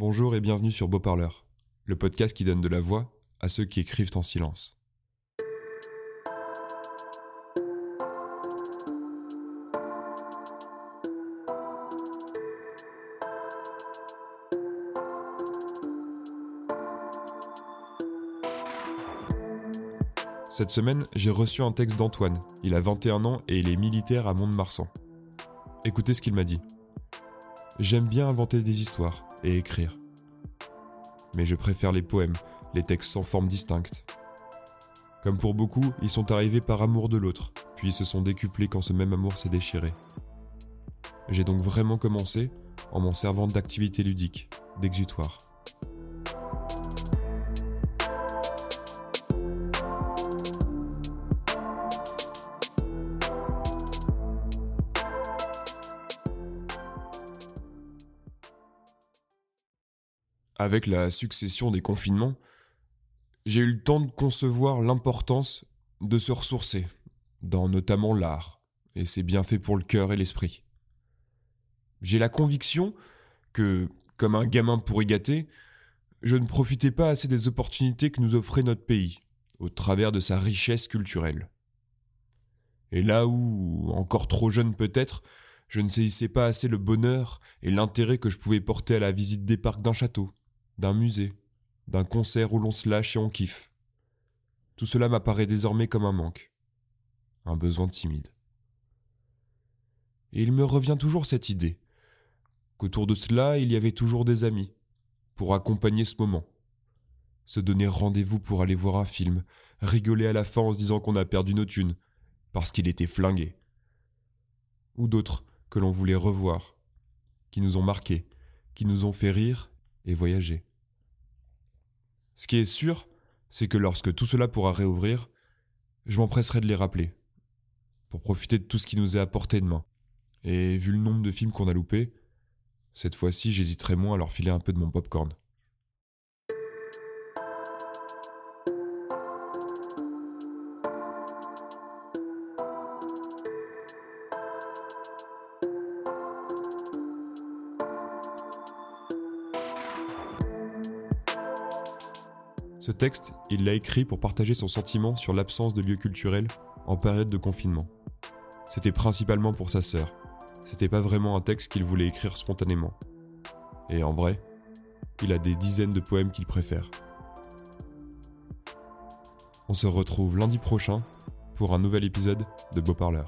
Bonjour et bienvenue sur Beau Parleur, le podcast qui donne de la voix à ceux qui écrivent en silence. Cette semaine, j'ai reçu un texte d'Antoine. Il a 21 ans et il est militaire à Mont-de-Marsan. Écoutez ce qu'il m'a dit. J'aime bien inventer des histoires et écrire. Mais je préfère les poèmes, les textes sans forme distincte. Comme pour beaucoup, ils sont arrivés par amour de l'autre, puis se sont décuplés quand ce même amour s'est déchiré. J'ai donc vraiment commencé en m'en servant d'activité ludique, d'exutoire. Avec la succession des confinements, j'ai eu le temps de concevoir l'importance de se ressourcer, dans notamment l'art, et c'est bien fait pour le cœur et l'esprit. J'ai la conviction que, comme un gamin pourri gâté, je ne profitais pas assez des opportunités que nous offrait notre pays, au travers de sa richesse culturelle. Et là où, encore trop jeune peut-être, je ne saisissais pas assez le bonheur et l'intérêt que je pouvais porter à la visite des parcs d'un château, d'un musée, d'un concert où l'on se lâche et on kiffe. Tout cela m'apparaît désormais comme un manque, un besoin timide. Et il me revient toujours cette idée, qu'autour de cela il y avait toujours des amis, pour accompagner ce moment, se donner rendez-vous pour aller voir un film, rigoler à la fin en se disant qu'on a perdu nos thunes, parce qu'il était flingué. Ou d'autres que l'on voulait revoir, qui nous ont marqués, qui nous ont fait rire voyager. Ce qui est sûr, c'est que lorsque tout cela pourra réouvrir, je m'empresserai de les rappeler, pour profiter de tout ce qui nous est apporté de main. Et vu le nombre de films qu'on a loupés, cette fois-ci j'hésiterai moins à leur filer un peu de mon popcorn. Ce texte, il l'a écrit pour partager son sentiment sur l'absence de lieux culturels en période de confinement. C'était principalement pour sa sœur. C'était pas vraiment un texte qu'il voulait écrire spontanément. Et en vrai, il a des dizaines de poèmes qu'il préfère. On se retrouve lundi prochain pour un nouvel épisode de Beau Parleur.